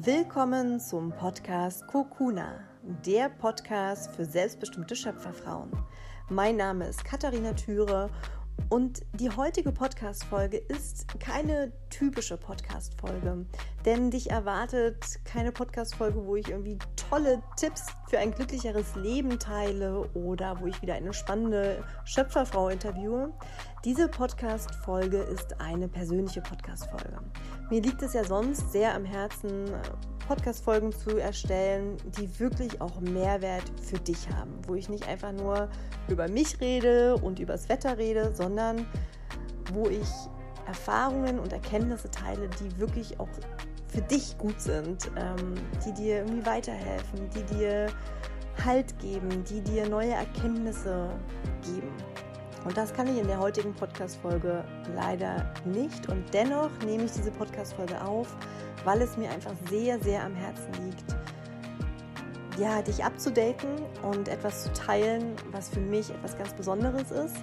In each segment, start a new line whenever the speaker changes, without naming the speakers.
Willkommen zum Podcast Kokuna, der Podcast für selbstbestimmte Schöpferfrauen. Mein Name ist Katharina Thüre und die heutige Podcast-Folge ist keine typische Podcast-Folge, denn dich erwartet keine Podcast-Folge, wo ich irgendwie tolle Tipps für ein glücklicheres Leben teile oder wo ich wieder eine spannende Schöpferfrau interviewe. Diese Podcast-Folge ist eine persönliche Podcast-Folge. Mir liegt es ja sonst sehr am Herzen, Podcast-Folgen zu erstellen, die wirklich auch Mehrwert für dich haben, wo ich nicht einfach nur über mich rede und über das Wetter rede, sondern wo ich Erfahrungen und Erkenntnisse teile, die wirklich auch für dich gut sind, ähm, die dir irgendwie weiterhelfen, die dir Halt geben, die dir neue Erkenntnisse geben. Und das kann ich in der heutigen Podcast-Folge leider nicht. Und dennoch nehme ich diese Podcast-Folge auf, weil es mir einfach sehr, sehr am Herzen liegt, ja, dich abzudaten und etwas zu teilen, was für mich etwas ganz Besonderes ist.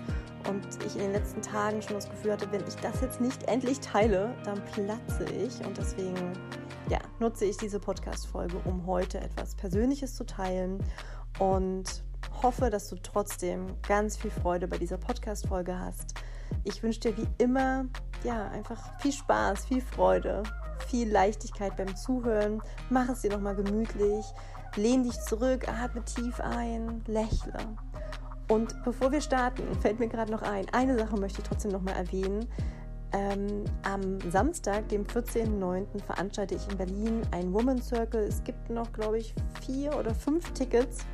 Und ich in den letzten Tagen schon das Gefühl hatte, wenn ich das jetzt nicht endlich teile, dann platze ich. Und deswegen ja, nutze ich diese Podcast-Folge, um heute etwas Persönliches zu teilen und hoffe, dass du trotzdem ganz viel Freude bei dieser Podcast-Folge hast. Ich wünsche dir wie immer ja einfach viel Spaß, viel Freude, viel Leichtigkeit beim Zuhören. Mach es dir nochmal gemütlich, lehn dich zurück, atme tief ein, lächle. Und bevor wir starten, fällt mir gerade noch ein, eine Sache möchte ich trotzdem nochmal erwähnen. Ähm, am Samstag, dem 14.09., veranstalte ich in Berlin ein Woman Circle. Es gibt noch, glaube ich, vier oder fünf Tickets.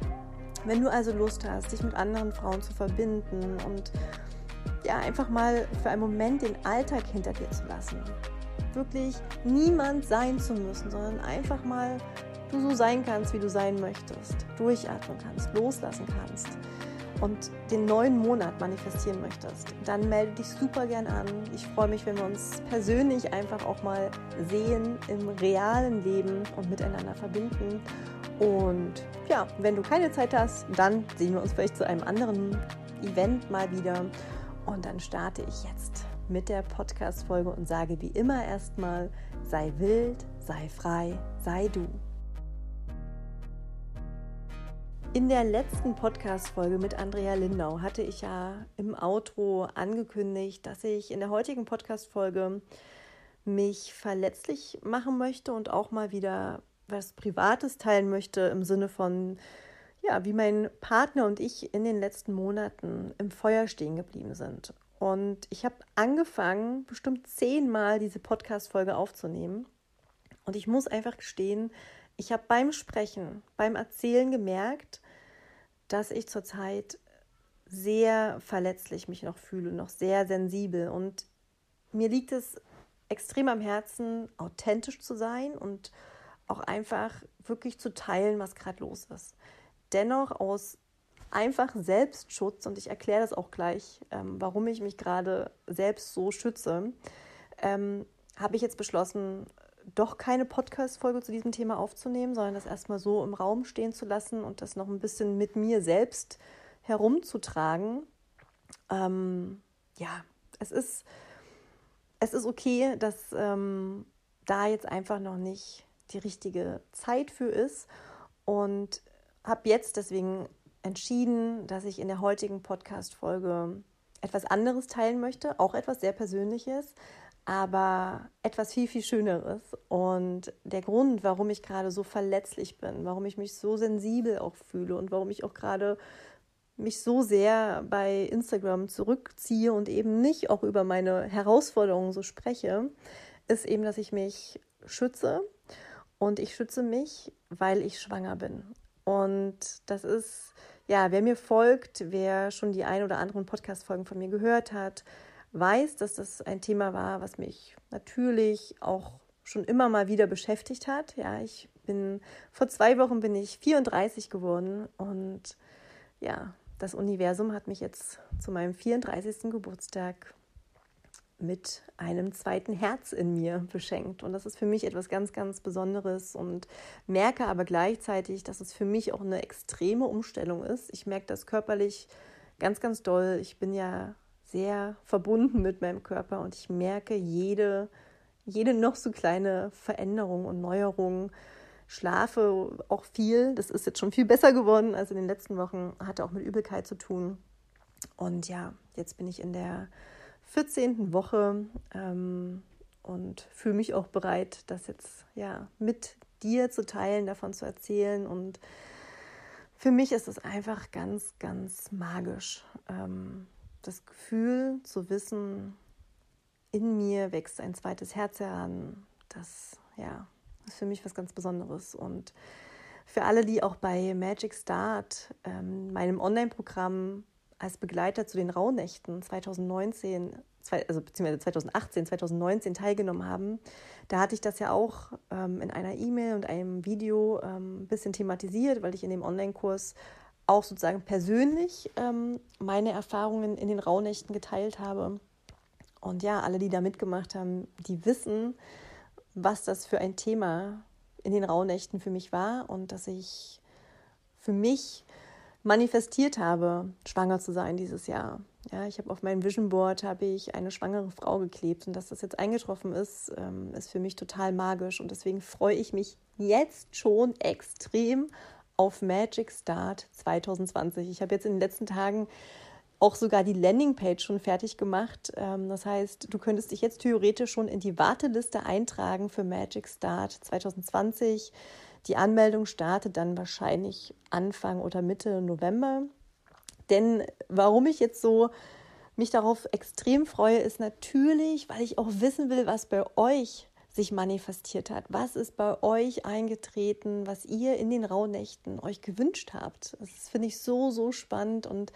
Wenn du also Lust hast, dich mit anderen Frauen zu verbinden und ja, einfach mal für einen Moment den Alltag hinter dir zu lassen. Wirklich niemand sein zu müssen, sondern einfach mal du so sein kannst, wie du sein möchtest. Durchatmen kannst, loslassen kannst und den neuen Monat manifestieren möchtest, dann melde dich super gern an. Ich freue mich, wenn wir uns persönlich einfach auch mal sehen im realen Leben und miteinander verbinden. Und ja, wenn du keine Zeit hast, dann sehen wir uns vielleicht zu einem anderen Event mal wieder. Und dann starte ich jetzt mit der Podcast-Folge und sage wie immer erstmal: sei wild, sei frei, sei du. In der letzten Podcast-Folge mit Andrea Lindau hatte ich ja im Outro angekündigt, dass ich in der heutigen Podcast-Folge mich verletzlich machen möchte und auch mal wieder was Privates teilen möchte im Sinne von, ja, wie mein Partner und ich in den letzten Monaten im Feuer stehen geblieben sind. Und ich habe angefangen, bestimmt zehnmal diese Podcast-Folge aufzunehmen. Und ich muss einfach gestehen, ich habe beim Sprechen, beim Erzählen gemerkt, dass ich zurzeit sehr verletzlich mich noch fühle, noch sehr sensibel. Und mir liegt es extrem am Herzen, authentisch zu sein und auch einfach wirklich zu teilen, was gerade los ist. Dennoch aus einfach Selbstschutz, und ich erkläre das auch gleich, ähm, warum ich mich gerade selbst so schütze, ähm, habe ich jetzt beschlossen, doch keine Podcast-Folge zu diesem Thema aufzunehmen, sondern das erstmal so im Raum stehen zu lassen und das noch ein bisschen mit mir selbst herumzutragen. Ähm, ja, es ist, es ist okay, dass ähm, da jetzt einfach noch nicht die richtige Zeit für ist und habe jetzt deswegen entschieden, dass ich in der heutigen Podcast-Folge etwas anderes teilen möchte, auch etwas sehr Persönliches, aber etwas viel, viel Schöneres. Und der Grund, warum ich gerade so verletzlich bin, warum ich mich so sensibel auch fühle und warum ich auch gerade mich so sehr bei Instagram zurückziehe und eben nicht auch über meine Herausforderungen so spreche, ist eben, dass ich mich schütze. Und ich schütze mich, weil ich schwanger bin. Und das ist, ja, wer mir folgt, wer schon die ein oder anderen Podcast-Folgen von mir gehört hat, weiß, dass das ein Thema war, was mich natürlich auch schon immer mal wieder beschäftigt hat. Ja, ich bin vor zwei Wochen bin ich 34 geworden und ja, das Universum hat mich jetzt zu meinem 34. Geburtstag mit einem zweiten Herz in mir beschenkt. Und das ist für mich etwas ganz, ganz Besonderes und merke aber gleichzeitig, dass es für mich auch eine extreme Umstellung ist. Ich merke das körperlich ganz, ganz doll. Ich bin ja sehr verbunden mit meinem Körper und ich merke jede, jede noch so kleine Veränderung und Neuerung. Schlafe auch viel. Das ist jetzt schon viel besser geworden als in den letzten Wochen. Hatte auch mit Übelkeit zu tun. Und ja, jetzt bin ich in der 14. Woche ähm, und fühle mich auch bereit, das jetzt ja mit dir zu teilen, davon zu erzählen. Und für mich ist es einfach ganz, ganz magisch. Ähm, das Gefühl zu wissen, in mir wächst ein zweites Herz heran. Das ja, ist für mich was ganz Besonderes. Und für alle, die auch bei Magic Start, ähm, meinem Online-Programm als Begleiter zu den Rauhnächten 2019, also beziehungsweise 2018, 2019 teilgenommen haben, da hatte ich das ja auch ähm, in einer E-Mail und einem Video ähm, ein bisschen thematisiert, weil ich in dem Online-Kurs auch sozusagen persönlich ähm, meine Erfahrungen in den Rauhnächten geteilt habe. Und ja, alle, die da mitgemacht haben, die wissen, was das für ein Thema in den Rauhnächten für mich war und dass ich für mich manifestiert habe, schwanger zu sein dieses Jahr. Ja, ich habe auf meinem Vision Board habe ich eine schwangere Frau geklebt und dass das jetzt eingetroffen ist, ähm, ist für mich total magisch und deswegen freue ich mich jetzt schon extrem auf Magic Start 2020. Ich habe jetzt in den letzten Tagen auch sogar die Landingpage schon fertig gemacht. Ähm, das heißt, du könntest dich jetzt theoretisch schon in die Warteliste eintragen für Magic Start 2020. Die Anmeldung startet dann wahrscheinlich Anfang oder Mitte November. Denn warum ich jetzt so mich darauf extrem freue, ist natürlich, weil ich auch wissen will, was bei euch sich manifestiert hat. Was ist bei euch eingetreten, was ihr in den Rauhnächten euch gewünscht habt? Das finde ich so, so spannend und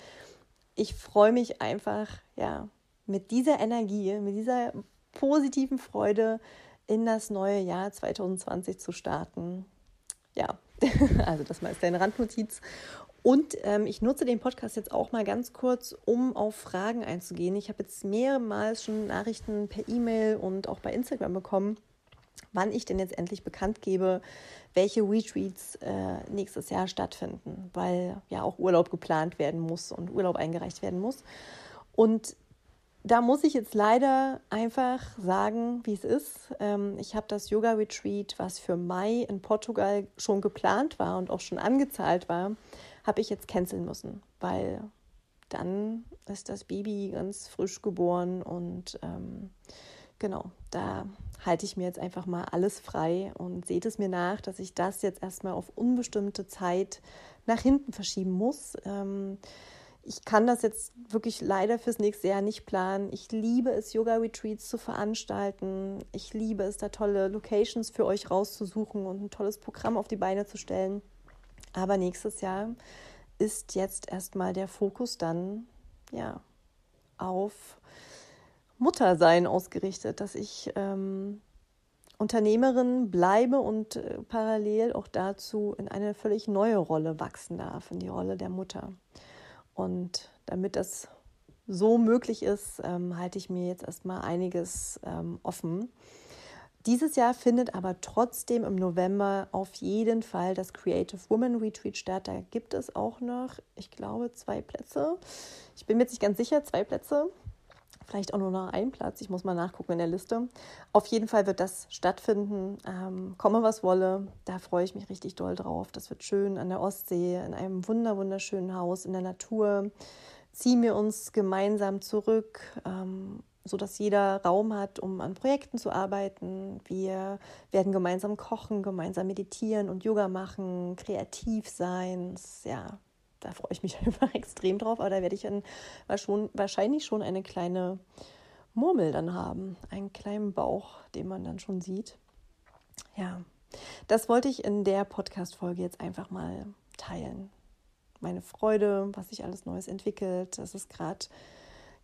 ich freue mich einfach, ja, mit dieser Energie, mit dieser positiven Freude in das neue Jahr 2020 zu starten. Ja, also das mal ist deine Randnotiz. Und ähm, ich nutze den Podcast jetzt auch mal ganz kurz, um auf Fragen einzugehen. Ich habe jetzt mehrmals schon Nachrichten per E-Mail und auch bei Instagram bekommen, wann ich denn jetzt endlich bekannt gebe, welche Retreats äh, nächstes Jahr stattfinden, weil ja auch Urlaub geplant werden muss und Urlaub eingereicht werden muss. Und da muss ich jetzt leider einfach sagen, wie es ist. Ähm, ich habe das Yoga-Retreat, was für Mai in Portugal schon geplant war und auch schon angezahlt war, habe ich jetzt canceln müssen, weil dann ist das Baby ganz frisch geboren und ähm, genau, da halte ich mir jetzt einfach mal alles frei und seht es mir nach, dass ich das jetzt erstmal auf unbestimmte Zeit nach hinten verschieben muss. Ähm, ich kann das jetzt wirklich leider fürs nächste Jahr nicht planen. Ich liebe es, Yoga-Retreats zu veranstalten. Ich liebe es, da tolle Locations für euch rauszusuchen und ein tolles Programm auf die Beine zu stellen. Aber nächstes Jahr ist jetzt erstmal der Fokus dann ja auf Muttersein ausgerichtet, dass ich ähm, Unternehmerin bleibe und äh, parallel auch dazu in eine völlig neue Rolle wachsen darf, in die Rolle der Mutter. Und damit das so möglich ist, ähm, halte ich mir jetzt erstmal einiges ähm, offen. Dieses Jahr findet aber trotzdem im November auf jeden Fall das Creative Woman Retreat statt. Da gibt es auch noch, ich glaube, zwei Plätze. Ich bin mir jetzt nicht ganz sicher, zwei Plätze. Vielleicht auch nur noch ein Platz. Ich muss mal nachgucken in der Liste. Auf jeden Fall wird das stattfinden. Ähm, komme, was wolle. Da freue ich mich richtig doll drauf. Das wird schön an der Ostsee, in einem wunder wunderschönen Haus in der Natur. Ziehen wir uns gemeinsam zurück. Ähm, so dass jeder Raum hat, um an Projekten zu arbeiten. Wir werden gemeinsam kochen, gemeinsam meditieren und Yoga machen, kreativ sein. Ja, da freue ich mich einfach extrem drauf. Aber da werde ich dann wahrscheinlich schon eine kleine Murmel dann haben, einen kleinen Bauch, den man dann schon sieht. Ja, das wollte ich in der Podcast-Folge jetzt einfach mal teilen. Meine Freude, was sich alles Neues entwickelt. Das ist gerade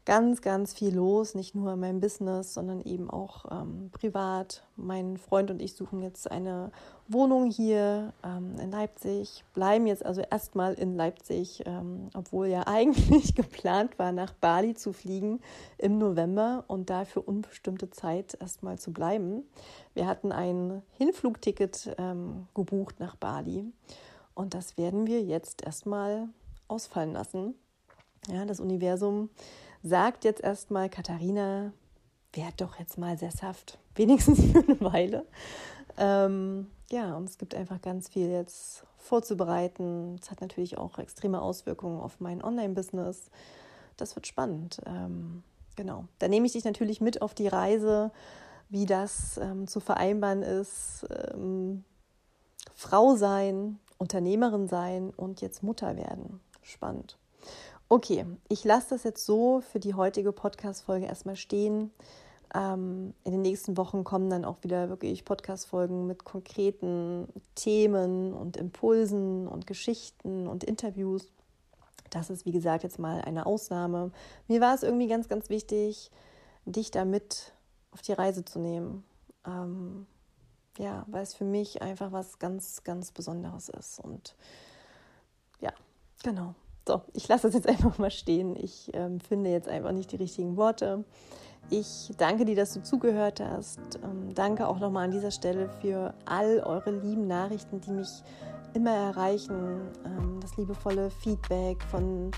ganz, ganz viel los, nicht nur in meinem Business, sondern eben auch ähm, privat. Mein Freund und ich suchen jetzt eine Wohnung hier ähm, in Leipzig, bleiben jetzt also erstmal in Leipzig, ähm, obwohl ja eigentlich geplant war, nach Bali zu fliegen im November und da für unbestimmte Zeit erstmal zu bleiben. Wir hatten ein Hinflugticket ähm, gebucht nach Bali und das werden wir jetzt erstmal ausfallen lassen. Ja, das Universum sagt jetzt erstmal, Katharina, werde doch jetzt mal sesshaft, wenigstens für eine Weile. Ähm, ja, und es gibt einfach ganz viel jetzt vorzubereiten. Es hat natürlich auch extreme Auswirkungen auf mein Online-Business. Das wird spannend. Ähm, genau. Da nehme ich dich natürlich mit auf die Reise, wie das ähm, zu vereinbaren ist. Ähm, Frau sein, Unternehmerin sein und jetzt Mutter werden. Spannend. Okay, ich lasse das jetzt so für die heutige Podcast-Folge erstmal stehen. Ähm, in den nächsten Wochen kommen dann auch wieder wirklich Podcast-Folgen mit konkreten Themen und Impulsen und Geschichten und Interviews. Das ist, wie gesagt, jetzt mal eine Ausnahme. Mir war es irgendwie ganz, ganz wichtig, dich damit auf die Reise zu nehmen. Ähm, ja, weil es für mich einfach was ganz, ganz Besonderes ist. Und ja, genau. So, ich lasse es jetzt einfach mal stehen. Ich ähm, finde jetzt einfach nicht die richtigen Worte. Ich danke dir, dass du zugehört hast. Ähm, danke auch nochmal an dieser Stelle für all eure lieben Nachrichten, die mich immer erreichen. Ähm, das liebevolle Feedback von,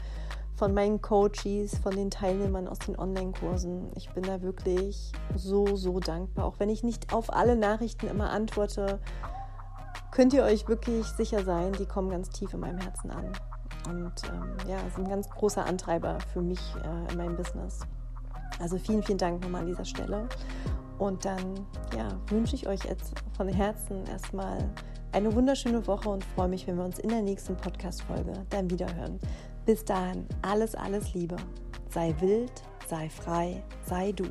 von meinen Coaches, von den Teilnehmern aus den Online-Kursen. Ich bin da wirklich so, so dankbar. Auch wenn ich nicht auf alle Nachrichten immer antworte, könnt ihr euch wirklich sicher sein, die kommen ganz tief in meinem Herzen an. Und ähm, ja, sind ein ganz großer Antreiber für mich äh, in meinem Business. Also vielen, vielen Dank nochmal an dieser Stelle. Und dann ja, wünsche ich euch jetzt von Herzen erstmal eine wunderschöne Woche und freue mich, wenn wir uns in der nächsten Podcast-Folge dann wiederhören. Bis dahin, alles, alles Liebe. Sei wild, sei frei, sei du.